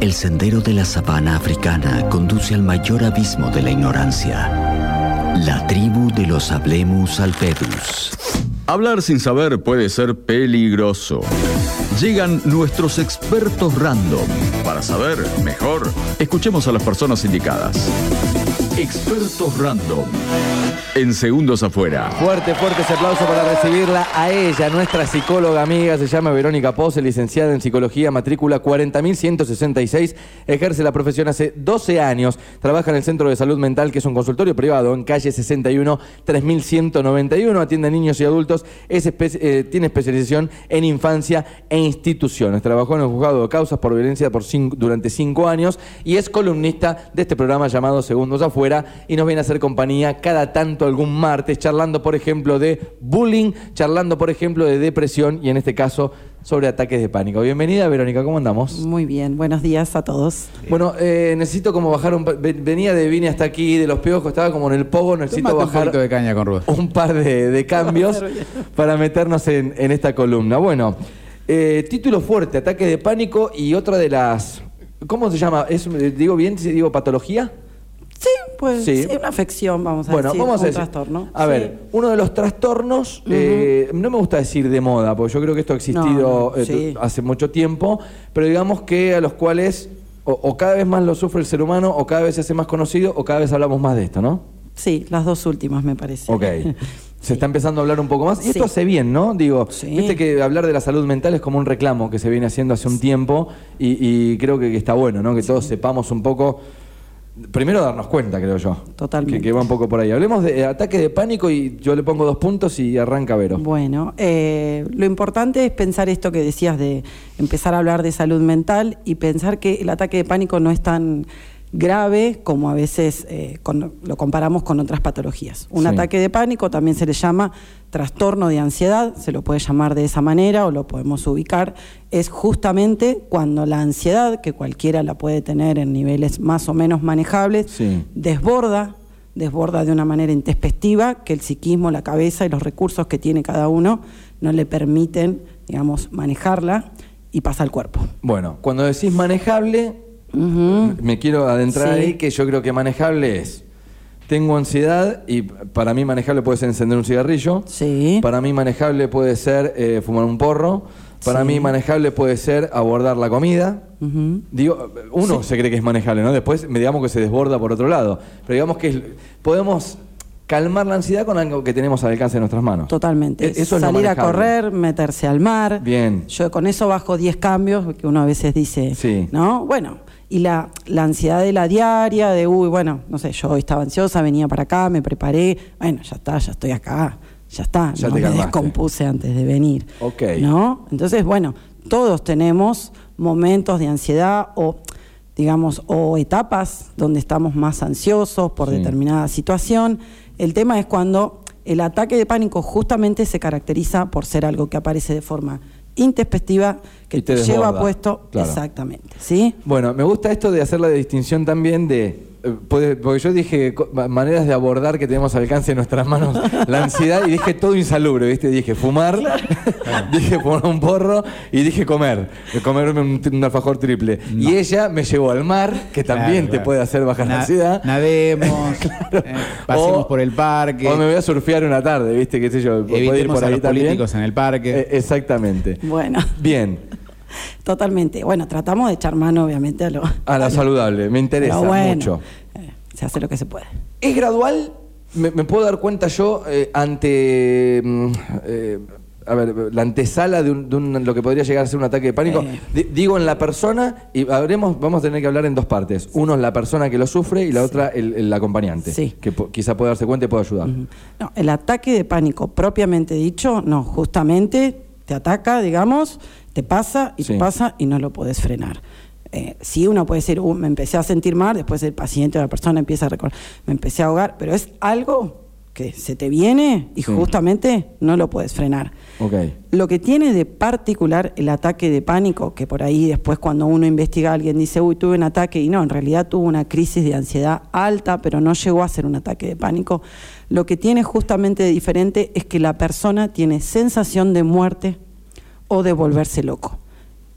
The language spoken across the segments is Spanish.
El sendero de la sabana africana conduce al mayor abismo de la ignorancia. La tribu de los Hablemus alpedus. Hablar sin saber puede ser peligroso. Llegan nuestros expertos random. Para saber mejor, escuchemos a las personas indicadas. Expertos random. En segundos afuera. Fuerte, fuerte ese aplauso para recibirla a ella, nuestra psicóloga amiga, se llama Verónica Pose, licenciada en psicología, matrícula 40.166, ejerce la profesión hace 12 años, trabaja en el Centro de Salud Mental, que es un consultorio privado en calle 61, 3191, atiende a niños y adultos, eh, tiene especialización en infancia e instituciones, trabajó en el juzgado de causas por violencia por durante 5 años y es columnista de este programa llamado Segundos Afuera y nos viene a hacer compañía cada tanto algún martes, charlando, por ejemplo, de bullying, charlando, por ejemplo, de depresión y en este caso sobre ataques de pánico. Bienvenida, Verónica, ¿cómo andamos? Muy bien, buenos días a todos. Bueno, eh, necesito como bajar un... Venía de Vine hasta aquí, de los piojos, estaba como en el pogo, necesito bajar un, de caña con un par de, cambios para meternos en, esta columna. Bueno, eh, título fuerte, ataque de pánico y otra de las... ¿Cómo se llama? ¿Es, ¿Digo bien si digo patología? Pues sí. una afección, vamos a bueno, decir. Vamos a un trastorno. A ver, uno de los trastornos, eh, no me gusta decir de moda, porque yo creo que esto ha existido eh, hace mucho tiempo, pero digamos que a los cuales o, cada vez más lo sufre el ser humano, o cada vez se hace más conocido, o cada vez hablamos más de esto, ¿no? Sí, las dos últimas me parece. Ok. Se está empezando a hablar un poco más. Y esto hace bien, ¿no? Digo, viste que hablar de la salud mental es como un reclamo que se viene haciendo hace un tiempo y, creo que, que, está bueno, ¿no? Que todos sepamos un poco Primero darnos cuenta, creo yo. Totalmente. Que, va un poco por ahí. Hablemos de ataque de pánico y yo le pongo dos puntos y arranca Vero. Bueno, eh, lo importante es pensar esto que decías de empezar a hablar de salud mental y pensar que el ataque de pánico no es tan grave como a veces eh, lo comparamos con otras patologías. Un ataque de pánico también se le llama trastorno de ansiedad, se lo puede llamar de esa manera o lo podemos ubicar, es justamente cuando la ansiedad, que cualquiera la puede tener en niveles más o menos manejables, desborda, desborda de una manera intespectiva, que el psiquismo, la cabeza y los recursos que tiene cada uno no le permiten, digamos, manejarla y pasa al cuerpo. Bueno, cuando decís manejable, me quiero adentrar ahí, que yo creo que manejable es. Tengo ansiedad y para mí manejable puede ser encender un cigarrillo. Sí. Para mí manejable puede ser eh, fumar un porro. Para mí manejable puede ser abordar la comida. Digo, uno se cree que es manejable, ¿no? Después digamos que se desborda por otro lado. Pero digamos que podemos calmar la ansiedad con algo que tenemos al alcance de nuestras manos. Totalmente. E-, eso Salir a correr, meterse al mar. Bien. Yo con eso bajo 10 cambios, que uno a veces dice, sí. ¿no? Bueno, y la, la, ansiedad de la diaria, de, uy, bueno, no sé, yo hoy estaba ansiosa, venía para acá, me preparé, bueno, ya está, ya estoy acá, ya está, ya no me descompuse antes de venir. Ok. ¿No? Entonces, bueno, todos tenemos momentos de ansiedad o, digamos, o etapas donde estamos más ansiosos por determinada situación. El tema es cuando el ataque de pánico justamente se caracteriza por ser algo que aparece de forma intespectiva que te, lleva puesto exactamente, ¿sí? Bueno, me gusta esto de hacer la distinción también de porque yo dije maneras de abordar que tenemos al alcance de nuestras manos la ansiedad y dije todo insalubre, ¿viste? Dije fumar, dije poner un porro y dije comer, comerme un, alfajor triple. Y ella me llevó al mar, que también te puede hacer bajar la ansiedad. Nademos, eh, pasemos por el parque. O me voy a surfear una tarde, ¿viste? ¿Qué sé yo? ir por ahí a los políticos en el parque. Eh, exactamente. Bueno. Bien. Totalmente. Bueno, tratamos de echar mano, obviamente, a lo. A la saludable, me interesa mucho. Eh, se hace lo que se puede. ¿Es gradual? ¿Me, puedo dar cuenta yo eh, ante. Mm, eh, a ver, la antesala de, lo que podría llegar a ser un ataque de pánico. digo en la persona, y habremos, vamos a tener que hablar en dos partes. Uno es la persona que lo sufre y la otra el, acompañante. Sí. Que quizá pueda darse cuenta y pueda ayudar. No, el ataque de pánico propiamente dicho, no, justamente te ataca, digamos, te pasa y te pasa y no lo puedes frenar. Eh, sí, uno puede decir, uh, me empecé a sentir mal, después el paciente o la persona empieza a recordar, me empecé a ahogar, pero es algo que se te viene y justamente no lo puedes frenar. Okay. Lo que tiene de particular el ataque de pánico, que por ahí después cuando uno investiga alguien dice, uy, tuve un ataque, y no, en realidad tuvo una crisis de ansiedad alta, pero no llegó a ser un ataque de pánico, lo que tiene justamente de diferente es que la persona tiene sensación de muerte o de volverse loco.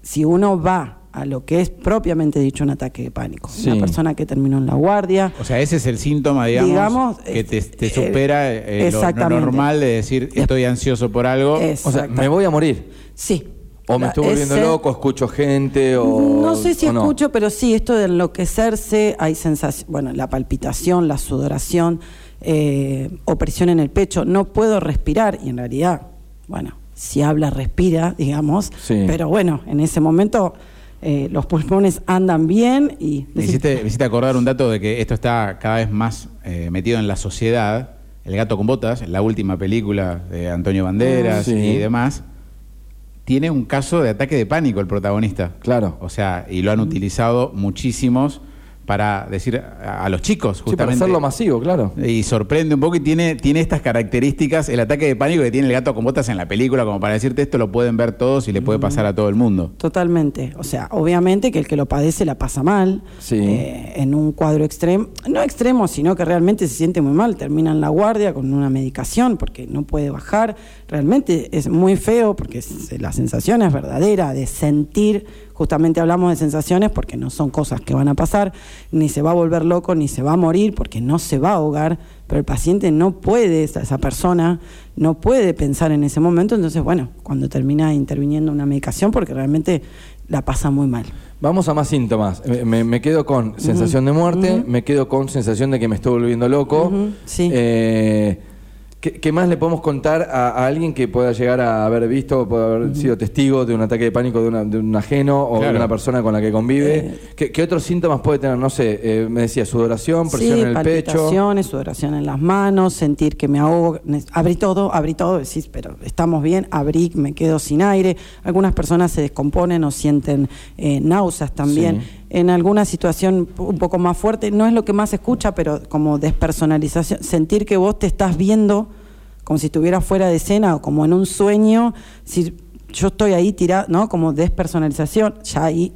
Si uno va a lo que es propiamente dicho un ataque de pánico. Sí. Una persona que terminó en la guardia. O sea, ese es el síntoma, digamos, Digamos, que te, te eh, supera eh, lo- lo, exactamente. normal de decir estoy ansioso por algo. O sea, me voy a morir. Sí. O me estoy volviendo ese- loco, escucho gente o... No sé si no. escucho, pero sí, esto de enloquecerse, hay sensación, bueno, la palpitación, la sudoración, eh, opresión en el pecho, no puedo respirar y en realidad, bueno, si habla, respira, digamos, Sí. pero bueno, en ese momento eh, los pulmones andan bien y... Me hiciste, me hiciste acordar un dato de que esto está cada vez más eh, metido en la sociedad. El gato con botas, la última película de Antonio Banderas Ah, sí. y demás, tiene un caso de ataque de pánico el protagonista. Claro. O sea, y lo han utilizado muchísimos para decir a, a los chicos, Sí, para justamente. hacerlo masivo, claro. Y sorprende un poco y tiene, tiene estas características, el ataque de pánico que tiene el gato con botas en la película, como para decirte esto lo pueden ver todos y le puede pasar a todo el mundo. Totalmente. O sea, obviamente que el que lo padece la pasa mal. Sí. eh, en un cuadro extremo. No extremo, sino que realmente se siente muy mal. Termina en la guardia con una medicación porque no puede bajar. Realmente es muy feo porque es- la sensación es verdadera de sentir. Justamente hablamos de sensaciones porque no son cosas que van a pasar. Ni se va a volver loco, ni se va a morir porque no se va a ahogar. Pero el paciente no puede, esa, persona no puede pensar en ese momento. Entonces, bueno, cuando termina interviniendo una medicación porque realmente la pasa muy mal. Vamos a más síntomas. Me, me- me quedo con sensación de muerte, me quedo con sensación de que me estoy volviendo loco. Sí. Eh, ¿qué, qué más le podemos contar a, a alguien que pueda llegar a haber visto o pueda haber sido testigo de un ataque de pánico de, una- de un ajeno o de una persona con la que convive? Eh. ¿Qué, qué otros síntomas puede tener? No sé, eh, me decía sudoración, presión sí, en el pecho. sudoración en las manos, sentir que me ahogo. Abrí todo, abrí todo, decís, pero estamos bien, abrí, me quedo sin aire. Algunas personas se descomponen o sienten eh, náuseas también. Sí. En alguna situación un poco más fuerte, no es lo que más se escucha, pero como despersonalización, sentir que vos te estás viendo como si estuvieras fuera de escena o como en un sueño, si yo estoy ahí tirado, ¿no? Como despersonalización, ya ahí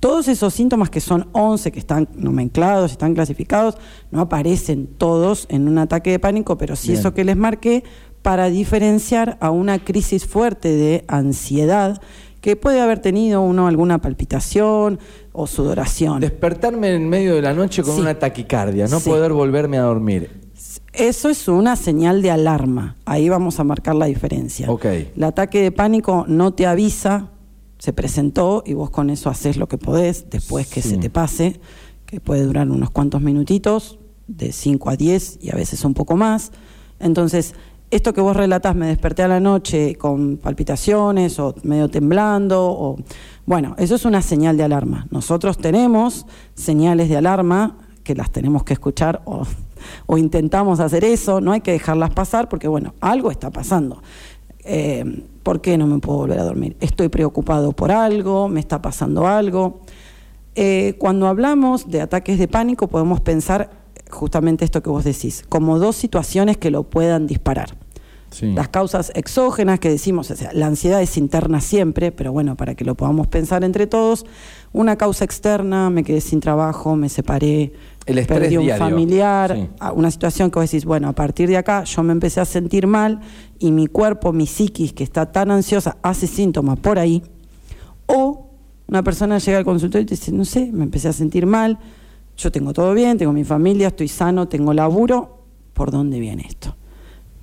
todos esos síntomas que son 11, que están nomenclados, están clasificados, no aparecen todos en un ataque de pánico, pero sí Bien. eso que les marqué para diferenciar a una crisis fuerte de ansiedad que puede haber tenido uno alguna palpitación o sudoración. Despertarme en medio de la noche con Sí. una taquicardia, no Sí. poder volverme a dormir. Eso es una señal de alarma. Ahí vamos a marcar la diferencia. El ataque de pánico no te avisa, se presentó y vos con eso haces lo que podés después que Sí. se te pase, que puede durar unos cuantos minutitos, de 5 a 10 y a veces un poco más. Entonces, esto que vos relatás, me desperté a la noche con palpitaciones o medio temblando, o bueno, eso es una señal de alarma. Nosotros tenemos señales de alarma que las tenemos que escuchar o, intentamos hacer eso, no hay que dejarlas pasar porque bueno, algo está pasando. Eh, ¿Por qué no me puedo volver a dormir? Estoy preocupado por algo, me está pasando algo. Eh, cuando hablamos de ataques de pánico podemos pensar justamente esto que vos decís, como dos situaciones que lo puedan disparar. Sí. Las causas exógenas que decimos, o sea, la ansiedad es interna siempre, pero bueno, para que lo podamos pensar entre todos, una causa externa, me quedé sin trabajo, me separé, El estrés perdí un diario. familiar, Sí. una situación que vos decís, bueno, a partir de acá yo me empecé a sentir mal y mi cuerpo, mi psiquis, que está tan ansiosa, hace síntomas por ahí. O una persona llega al consultorio y te dice, no sé, me empecé a sentir mal, yo tengo todo bien, tengo mi familia, estoy sano, tengo laburo, ¿por dónde viene esto?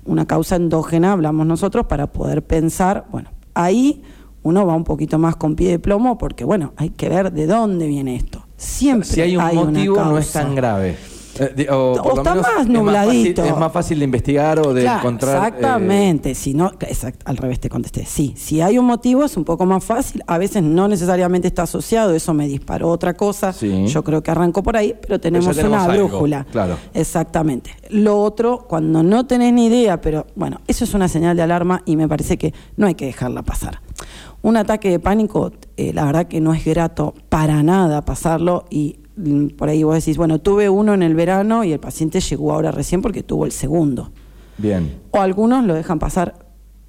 Una causa endógena, hablamos nosotros, para poder pensar, bueno, ahí uno va un poquito más con pie de plomo porque, bueno, hay que ver de dónde viene esto. Siempre si hay un una motivo, no es causa. tan grave. Eh, o, por O lo está menos más es nubladito. fácil- Es más, fácil de investigar o de Claro, encontrar. eh, Exactamente, si no, exact- al revés te contesté. Sí, si hay un motivo es un poco más fácil, a veces no necesariamente está asociado, eso me disparó otra cosa. Sí. Yo creo que arrancó por ahí, pero tenemos, tenemos una algo, brújula. claro. Exactamente. Lo otro, cuando no tenés ni idea, pero bueno, eso es una señal de alarma y me parece que no hay que dejarla pasar. Un ataque de pánico, eh, la verdad que no es grato para nada pasarlo y por ahí vos decís, bueno, tuve uno en el verano y el paciente llegó ahora recién porque tuvo el segundo. Bien. O algunos lo dejan pasar,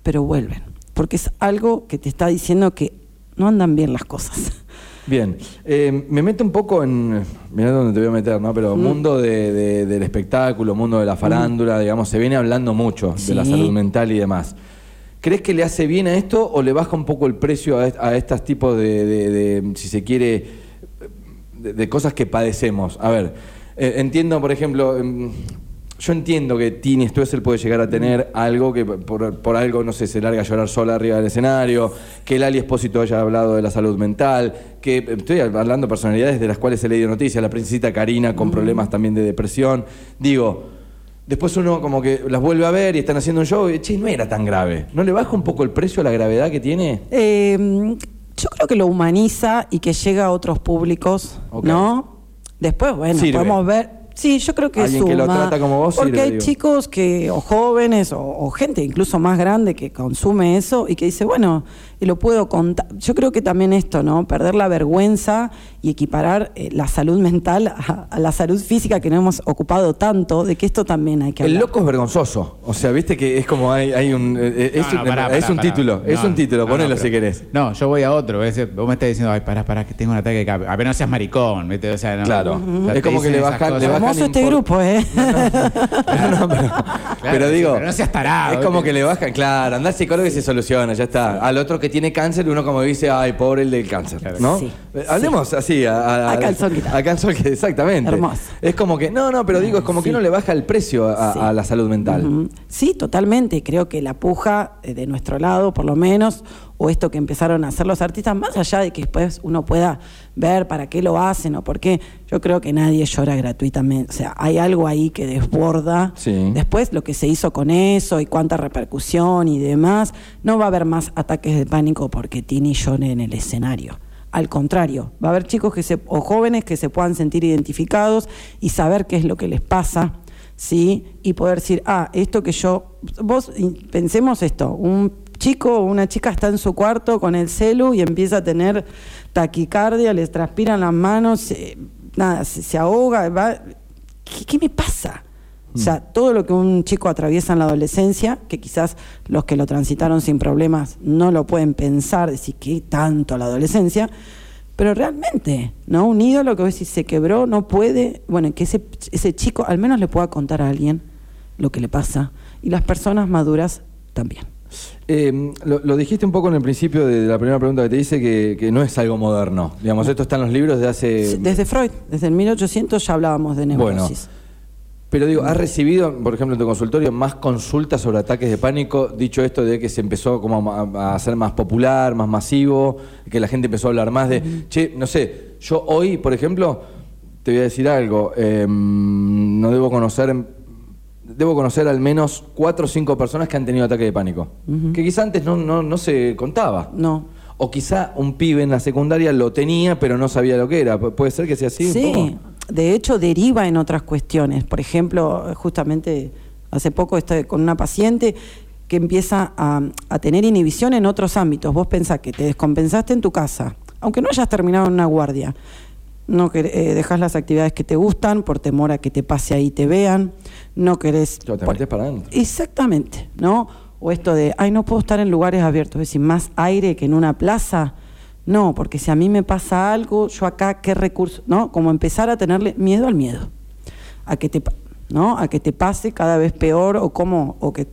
pero vuelven. Porque es algo que te está diciendo que no andan bien las cosas. Bien, Eh, me meto un poco en, mirá dónde te voy a meter, ¿no? Mm. Pero mundo de- de- del espectáculo, mundo de la farándula, digamos, se viene hablando mucho de la salud mental y demás. ¿Crees que le hace bien a esto o le baja un poco el precio a, a estos tipos de, si se quiere, de, de cosas que padecemos? A ver, eh, entiendo, por ejemplo, em, yo entiendo que Tini Stoessel puede llegar a tener algo que por, por algo, no sé, se larga a llorar sola arriba del escenario, que Lali Espósito haya hablado de la salud mental, que eh, estoy hablando de personalidades de las cuales he leído noticias, la princesita Karina con problemas también de depresión. Digo, después uno como que las vuelve a ver y están haciendo un show y, che, no era tan grave. ¿No le baja un poco el precio a la gravedad que tiene? Eh, yo creo que lo humaniza y que llega a otros públicos. ¿no? Después, bueno, Sirve. podemos ver. Sí, yo creo que Alguien suma. que lo trata como vos Porque sirve, hay digo. chicos que, o jóvenes, o, o gente incluso más grande que consume eso y que dice, bueno, y lo puedo contar. Yo creo que también esto, ¿no? Perder la vergüenza y equiparar eh, la salud mental a, a la salud física que no hemos ocupado tanto, de que esto también hay que El hablar. loco es vergonzoso. O sea, viste que es como hay, hay un. eh, es, No, no, un- pará, es un pará. título, es un título, no, ponelo no, si pero- querés. No, yo voy a otro. es- Vos me estás diciendo, ay, pará, pará, que tengo un ataque de cabeza. A ver, no seas maricón. ¿viste? O sea, no, Claro. o sea, Es como que le bajan- le bajan Hermoso este grupo, ¿eh? No, no, pero, pero sí, digo. pero no seas tarado, Es como que le bajan, claro, anda al psicólogo y se soluciona, ya está. Al otro que tiene cáncer, uno como dice, ay, pobre el del cáncer, Claro. ¿no? Sí, Eh, Hablemos así, a, A calzón quitado. A calzón quitado, exactamente. Hermoso. Es como que, no, no, pero digo, es como que Sí. uno le baja el precio a, Sí. a la salud mental. Sí, totalmente. Creo que la puja eh, de nuestro lado, por lo menos, o esto que empezaron a hacer los artistas, más allá de que después uno pueda ver para qué lo hacen o por qué, yo creo que nadie llora gratuitamente. O sea, hay algo ahí que desborda. Sí. Después lo que se hizo con eso y cuánta repercusión y demás, no va a haber más ataques de pánico porque Tini llore en el escenario. Al contrario, va a haber chicos que se, o jóvenes que se puedan sentir identificados y saber qué es lo que les pasa, ¿sí? Y poder decir, ah, esto que yo. Vos pensemos esto: un chico o una chica está en su cuarto con el celu y empieza a tener taquicardia, les transpiran las manos, se- nada, se, ahoga, va. ¿Qué, qué me pasa? O sea, todo lo que un chico atraviesa en la adolescencia, que quizás los que lo transitaron sin problemas no lo pueden pensar, decir qué tanto la adolescencia, pero realmente, ¿no? Un ídolo que vos decís se quebró, no puede, bueno, que ese, ese chico al menos le pueda contar a alguien lo que le pasa, y las personas maduras también. Eh, lo, lo dijiste un poco en el principio de la primera pregunta que te hice, que, que no es algo moderno. Digamos, esto está en los libros de hace... Desde Freud, desde el 1800 ya hablábamos de Bueno, neurosis. Pero digo, ¿has recibido, por ejemplo, en tu consultorio, más consultas sobre ataques de pánico? Dicho esto de que se empezó como a, hacer más popular, más masivo, que la gente empezó a hablar más de, che, no sé, yo hoy, por ejemplo, te voy a decir algo, eh, no debo conocer, debo conocer al menos cuatro o cinco personas que han tenido ataque de pánico, que quizá antes no, no, no se contaba. No. O quizá un pibe en la secundaria lo tenía, pero no sabía lo que era. Pu- ¿Puede ser que sea así? un Sí, poco? De hecho deriva en otras cuestiones. Por ejemplo, justamente hace poco estoy con una paciente que empieza a, a tener inhibición en otros ámbitos. Vos pensás que te descompensaste en tu casa, aunque no hayas terminado en una guardia. No eh, dejas las actividades que te gustan por temor a que te pase ahí y te vean. No querés. Yo, te metes para adentro. Exactamente, ¿no? O esto de, ay, no puedo estar en lugares abiertos, es decir, más aire que en una plaza. No, porque si a mí me pasa algo, yo acá, ¿qué recurso? ¿No? Como empezar a tenerle miedo al miedo. A que te, ¿no? A que te pase cada vez peor o como, o que,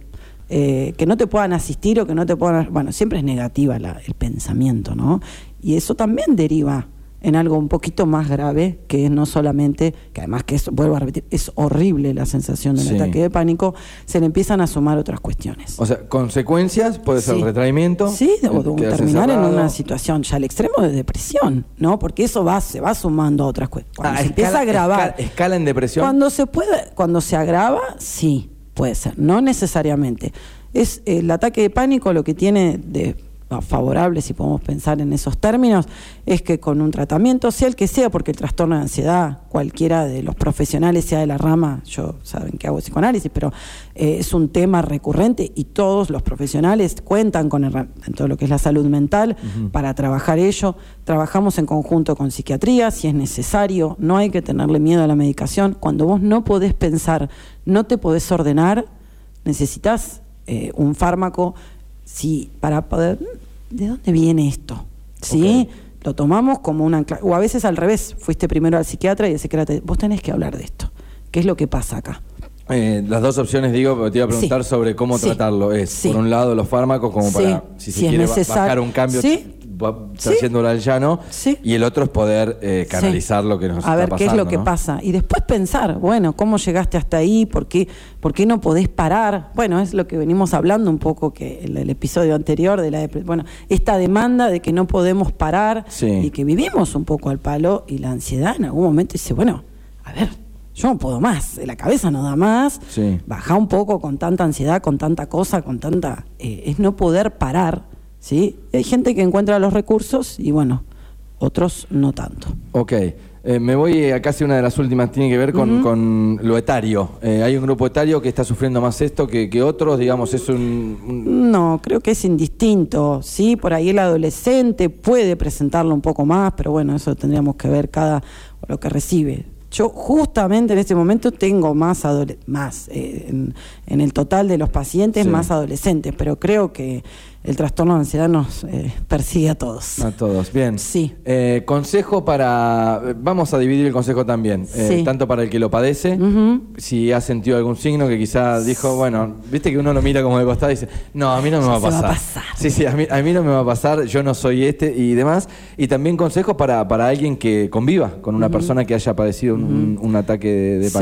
eh, que no te puedan asistir o que no te puedan. Bueno, siempre es negativa la- el pensamiento, ¿no? Y eso también deriva en algo un poquito más grave, que es no solamente, que además que eso, vuelvo a repetir, es horrible la sensación del Sí. ataque de pánico, se le empiezan a sumar otras cuestiones. O sea, consecuencias, puede ser Sí. retraimiento. Sí, o eh, terminar en una situación ya al extremo de depresión, ¿no? Porque eso va, se va sumando a otras cuestiones. Cuando Ah, se empieza a agravar. Escala, escala en depresión. Cuando se puede, cuando se agrava, sí, puede ser, no necesariamente. Es el ataque de pánico lo que tiene de favorable, si podemos pensar en esos términos, es que con un tratamiento, sea el que sea, porque el trastorno de ansiedad, cualquiera de los profesionales, sea de la rama, yo saben que hago psicoanálisis, pero eh, es un tema recurrente y todos los profesionales cuentan con en todo lo que es la salud mental para trabajar ello. Trabajamos en conjunto con psiquiatría, si es necesario, no hay que tenerle miedo a la medicación. Cuando vos no podés pensar, no te podés ordenar, necesitas eh, un fármaco sí, para poder... ¿De dónde viene esto? ¿Sí? Lo tomamos como una... ancla- O a veces al revés, fuiste primero al psiquiatra y el psiquiatra vos tenés que hablar de esto. ¿Qué es lo que pasa acá? Eh, las dos opciones, digo, te iba a preguntar Sí. sobre cómo Sí. tratarlo. Es, Sí. por un lado, los fármacos, como Sí. para, si se Si es quiere bajar un cambio, Trayéndolo al llano. Sí. Y el otro es poder eh, Sí. canalizar lo que nos A está ver pasando. qué es lo que pasa. Y después pensar, bueno, ¿cómo llegaste hasta ahí? ¿Por qué, por qué no podés parar? Bueno, es lo que venimos hablando un poco que el, el episodio anterior de la Bueno, esta demanda de que no podemos parar Sí. y que vivimos un poco al palo y la ansiedad en algún momento dice, bueno, a ver, yo no puedo más, la cabeza no da más, Sí. baja un poco con tanta ansiedad, con tanta cosa, con tanta... eh, es no poder parar, ¿sí? Y hay gente que encuentra los recursos y bueno, otros no tanto. Ok. Eh, me voy a casi una de las últimas, tiene que ver con, con lo etario. Eh, hay un grupo etario que está sufriendo más esto que, que otros, digamos, es un... un- No, creo que es indistinto. Sí, por ahí el adolescente puede presentarlo un poco más, pero bueno, eso tendríamos que ver cada lo que recibe. Yo justamente en este momento tengo más más eh, en, en el total de los pacientes Sí. más adolescentes, pero creo que el trastorno de ansiedad nos eh, persigue a todos. A todos, bien. Sí. Eh, consejo para... Vamos a dividir el consejo también. eh, Sí. tanto para el que lo padece, si ha sentido algún signo que quizá dijo, bueno, viste que uno lo mira como de costado y dice, no, a mí no me va a se va a pasar. pasar. Sí, sí, a mí, a mí no me va a pasar, yo no soy este y demás. Y también consejos para, para alguien que conviva con una persona que haya padecido un, un- un ataque de, de Sí.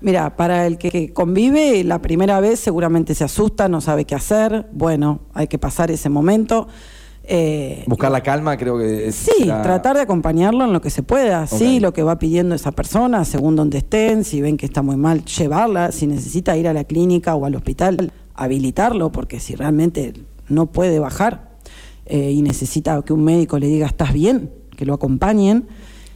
Mira, para el que, convive, la primera vez seguramente se asusta, no sabe qué hacer. Bueno, hay que pasar ese momento. Eh, Buscar la calma creo que es... Sí, la- tratar de acompañarlo en lo que se pueda, sí, lo que va pidiendo esa persona, según donde estén, si ven que está muy mal, llevarla, si necesita ir a la clínica o al hospital, habilitarlo, porque si realmente no puede bajar eh, y necesita que un médico le diga estás bien, que lo acompañen.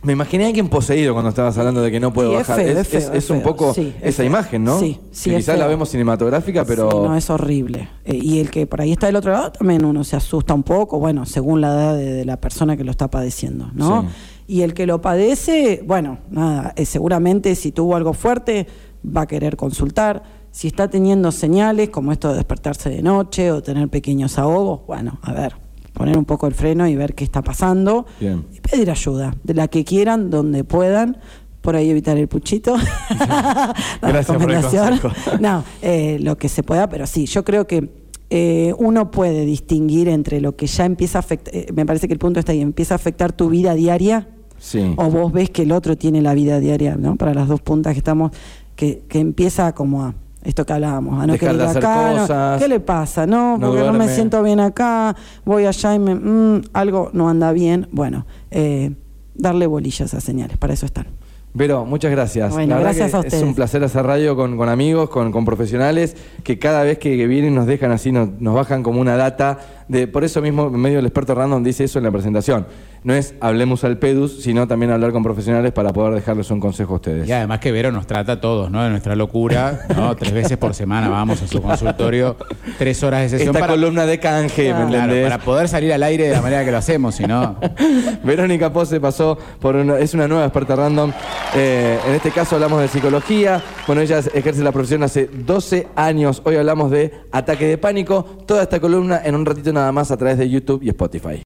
Me imaginé a alguien poseído cuando estabas hablando de que no puedo es bajar. feo, es, es feo, un poco Sí, esa imagen, ¿no? Sí, sí, quizás la vemos cinematográfica, pero... Sí, no, es horrible. Eh, y el que por ahí está del otro lado también uno se asusta un poco, bueno, según la edad de, de la persona que lo está padeciendo, ¿no? Sí. Y el que lo padece, bueno, nada, eh, seguramente si tuvo algo fuerte va a querer consultar. Si está teniendo señales como esto de despertarse de noche o tener pequeños ahogos, bueno, a ver, poner un poco el freno y ver qué está pasando Bien. y pedir ayuda, de la que quieran, donde puedan. Por ahí evitar el puchito. La Gracias por el recomendación. No, eh, lo que se pueda, pero sí, yo creo que eh, uno puede distinguir entre lo que ya empieza a afectar, me parece que el punto está ahí, empieza a afectar tu vida diaria Sí. o vos ves que el otro tiene la vida diaria, ¿no? Para las dos puntas que estamos, que, que empieza como a esto que hablábamos, a no Dejar de querer ir hacer acá, no, cosas. ¿qué le pasa? No, No porque no me duerme. siento bien acá, voy allá y me, mm, algo no anda bien. Bueno, eh, darle bolillas a señales, para eso están. Vero, muchas gracias. Bueno, La verdad gracias que a Es ustedes. un placer hacer radio con, con amigos, con, con profesionales, que cada vez que, que vienen nos dejan así, nos, nos bajan como una data. De, por eso mismo, en medio del experto random dice eso en la presentación. No es hablemos al PEDUS, sino también hablar con profesionales para poder dejarles un consejo a ustedes. Y además que Vero nos trata a todos, ¿no? De nuestra locura, ¿no? Tres veces por semana vamos a su consultorio, tres horas de sesión Esta para, columna de canje, ¿me Claro, entendés? para poder salir al aire de la manera que lo hacemos, si no. Verónica Pose pasó por una, es una nueva experta random. Eh, en este caso hablamos de psicología. Bueno, ella ejerce la profesión hace 12 años. Hoy hablamos de ataque de pánico. Toda esta columna en un ratito nada más a través de YouTube y Spotify.